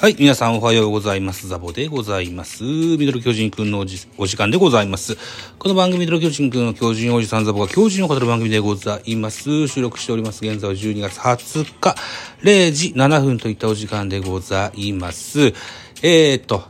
はい。皆さんおはようございます。ザボでございます。ミドル巨人くんのおじお時間でございます。この番組ミドル巨人くんの巨人おじさんザボが巨人を語る番組でございます。収録しております。現在は12月20日0時7分といったお時間でございます。えーと、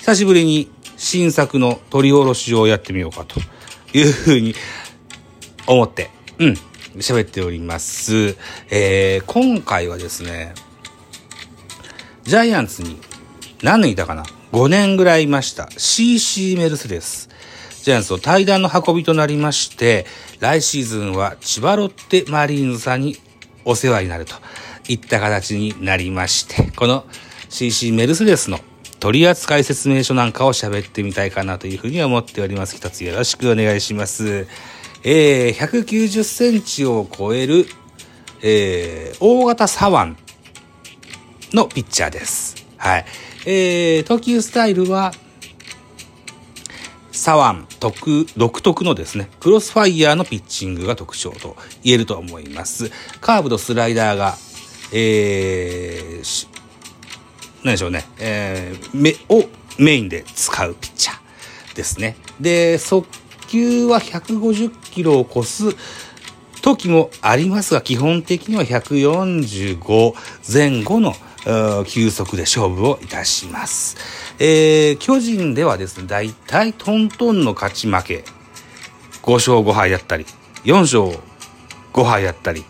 久しぶりに新作の取り下ろしをやってみようかというふうに思って、うん、喋っております。えー、今回はですね、ジャイアンツに何年いたかな ?5 年ぐらいいました。CC メルセデス。ジャイアンツの対談の運びとなりまして、来シーズンは千葉ロッテマリーンズさんにお世話になるといった形になりまして、この CC メルセデスの取扱説明書なんかを喋ってみたいかなというふうに思っております。一つよろしくお願いします。えー、190センチを超える、えー、大型左腕のピッチャーです。はい。えー、投球スタイルは、左腕特、独特のですね、クロスファイヤーのピッチングが特徴と言えると思います。カーブとスライダーが、えー、何でしょうね、えー、め、をメインで使うピッチャーですね。で、速球は150キロを超す時もありますが、基本的には145前後の球速で勝負をいたします。えー、巨人ではですね、大体トントンの勝ち負け、5勝5敗だったり、4勝5敗だったり、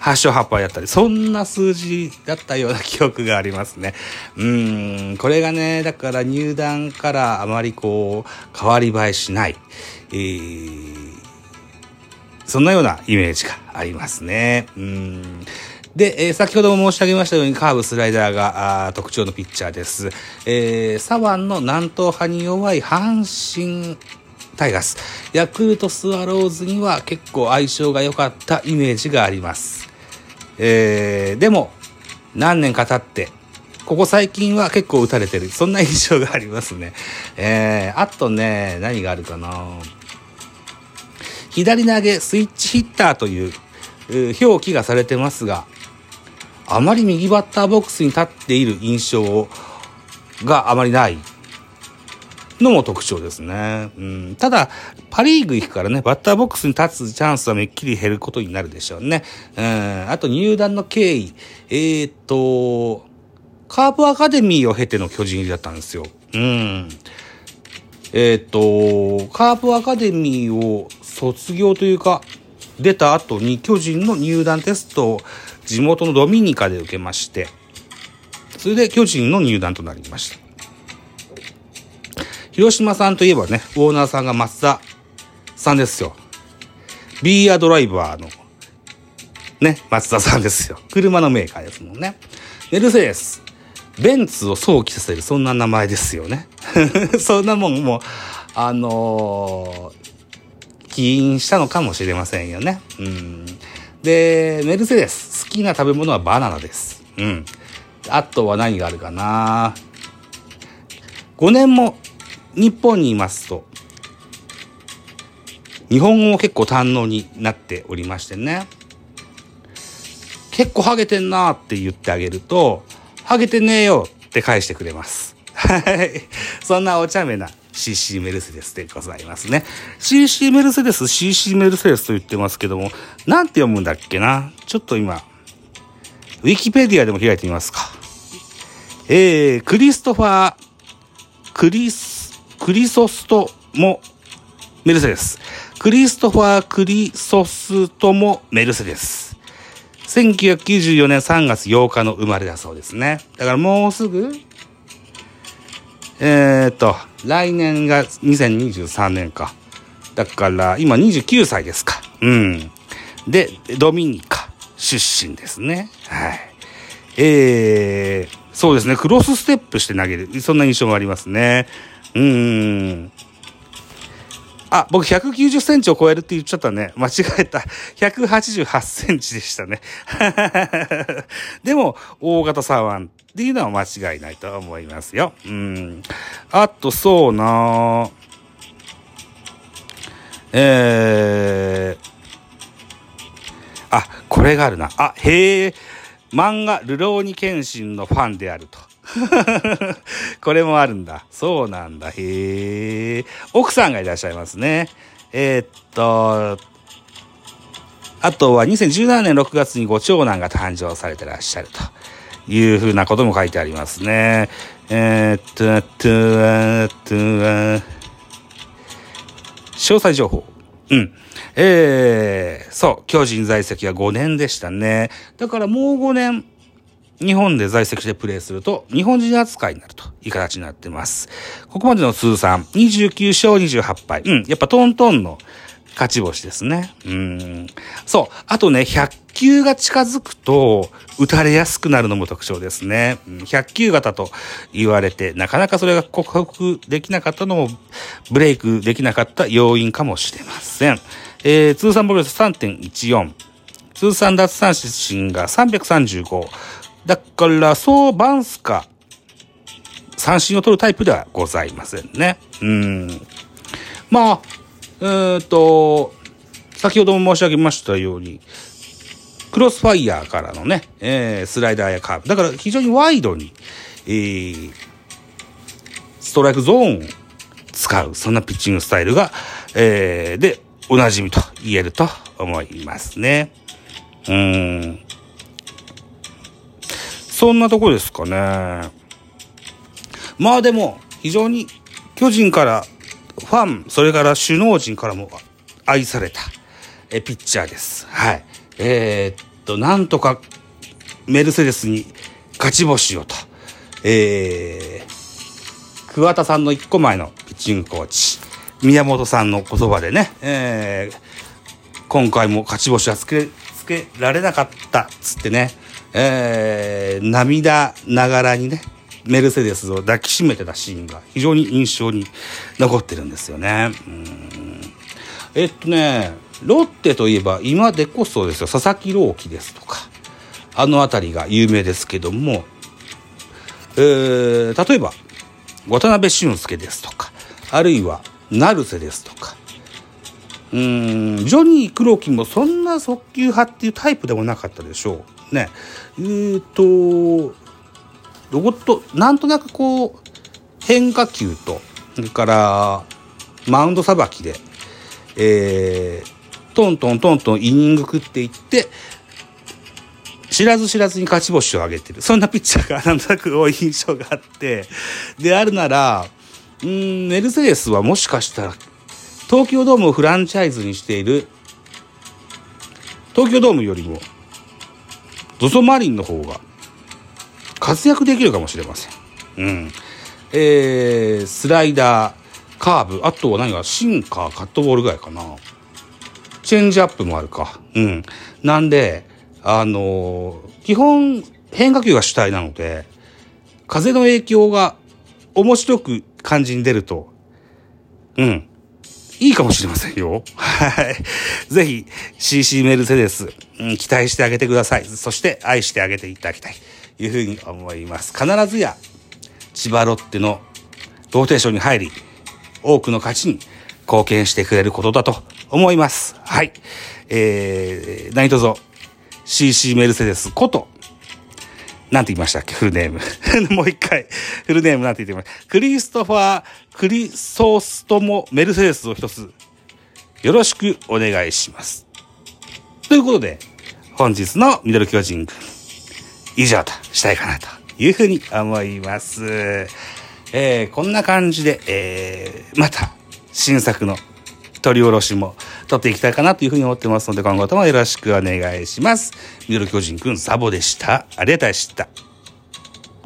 8勝8敗だったり、そんな数字だったような記憶がありますね。うん、これがね、だから入団からあまりこう、変わり映えしない、えー、そんなようなイメージがありますね。うんで、えー先ほども申し上げましたようにカーブ、スライダーがあー特徴のピッチャーです。えー、左腕の南東派に弱い阪神タイガース、ヤクルトスワローズには結構相性が良かったイメージがあります。えー、でも、何年か経って、ここ最近は結構打たれてる。そんな印象がありますね。えー、あとね、何があるかな左投げスイッチヒッターという表記がされてますが、あまり右バッターボックスに立っている印象があまりないのも特徴ですね。うん、ただ、パリーグ行くからね、バッターボックスに立つチャンスはめっきり減ることになるでしょうね。うん、あと入団の経緯。えーっと、カープアカデミーを経ての巨人入りだったんですよ。うん。えーっと、カープアカデミーを卒業というか、出た後に巨人の入団テストを地元のドミニカで受けまして、それで巨人の入団となりました。広島さんといえばね、オーナーさんが松田さんですよ。ビーアドライバーの、ね、松田さんですよ。車のメーカーですもんね。メルセデス。ベンツを想起させる、そんな名前ですよね。そんなもんもう、あのー起因したのかもしれませんよね。うん。で、メルセデス、好きな食べ物はバナナです。うん。あとは何があるかな5年も日本にいますと、日本語も結構堪能になっておりましてね。結構ハゲてんなって言ってあげると、ハゲてねえよって返してくれます。はい。そんなお茶目な CC メルセデスでございますね。CC メルセデス、CC メルセデスと言ってますけども、なんて読むんだっけな？ちょっと今、ウィキペディアでも開いてみますか。えー、クリストファー、クリス、クリソストモ、メルセデス。クリストファー・クリソストモ・メルセデス。1994年3月8日の生まれだそうですね。だからもうすぐ、えー、っと、来年が2023年か。だから今29歳ですか。うん。で、ドミニカ出身ですね。はい。えー、そうですね、クロスステップして投げる。そんな印象もありますね。うん。あ、僕190センチを超えるって言っちゃったね。間違えた。188センチでしたね。でも、大型サワンっていうのは間違いないと思いますよ。うん。あと、そうなえー、あ、これがあるな。あ、へえ、漫画、ルローニケンシンのファンであると。これもあるんだ。そうなんだ。へえ。奥さんがいらっしゃいますね。えー、っと、あとは2017年6月にご長男が誕生されてらっしゃるというふうなことも書いてありますね。えー、っと、っと、っと、詳細情報。うん。えー、そう、巨人在籍は5年でしたね。だからもう5年、日本で在籍してプレーすると、日本人扱いになるという形になってます。ここまでの通算、29勝28敗。うん、やっぱトントンの勝ち星ですね。うん。そう。あとね、100球が近づくと、打たれやすくなるのも特徴ですね。100球型と言われて、なかなかそれが克服できなかったのも、ブレイクできなかった要因かもしれません。えー、通算防御率3.14。通算奪三振が335。だから、そうバンスか、三振を取るタイプではございませんね。うん。まあ、えー、っと、先ほども申し上げましたように、クロスファイヤーからのね、えー、スライダーやカーブ。だから非常にワイドに、えー、ストライクゾーンを使う、そんなピッチングスタイルが、えー、で、おなじみと言えると思いますね。うん。そんなとこですかね。まあでも、非常に巨人からファン、それから首脳陣からも愛された、えピッチャーです。はい。えー、っと、なんとかメルセデスに勝ち星をと、えー、桑田さんの一個前のピッチングコーチ、宮本さんの言葉でね、えー、今回も勝ち星はつけ、つけられなかったっつってね、えー、涙ながらにね、メルセデスを抱きしめてたシーンが非常に印象に残ってるんですよね。うんえっとね、ロッテといえば今でこそですよ、佐々木朗希ですとか、あの辺りが有名ですけども、えー、例えば、渡辺俊介ですとか、あるいは、成瀬ですとか、うん、ジョニー黒木もそんな速球派っていうタイプでもなかったでしょう。ね。えーと、ロボット、なんとなくこう、変化球と、それから、マウンドさばきで、えー、トントントントンイニング食っていって、知らず知らずに勝ち星を上げてる。そんなピッチャーがなんとなく多い印象があって、であるなら、うん、メルセデスはもしかしたら、東京ドームをフランチャイズにしている、東京ドームよりも、ゾゾマリンの方が活躍できるかもしれません。うん。えー、スライダー、カーブ、あとは何か、シンカー、カットボールぐらいかな。チェンジアップもあるか。うん。なんで、あのー、基本、変化球が主体なので、風の影響が面白く感じに出ると、うん。いいかもしれませんよ。はい。ぜひ、CC メルセデス、うん、期待してあげてください。そして、愛してあげていただきたい。いうふうに思います。必ずや千葉ロッテのローテーションに入り、多くの勝ちに貢献してくれることだと思います。はい。えー、何卒 CC メルセデスこと、なんて言いましたっけ？フルネーム。もう一回、フルネームなんて言ってました？クリストファー・クリソーストモ・メルセデスを一つ、よろしくお願いします。ということで、本日のミドル巨人軍。以上としたいかなというふうに思います。えー、こんな感じで、えー、また新作の取り下ろしも取っていきたいかなというふうに思ってますので、今後ともよろしくお願いします。ミドル巨人くんサボでした。ありがとうございました。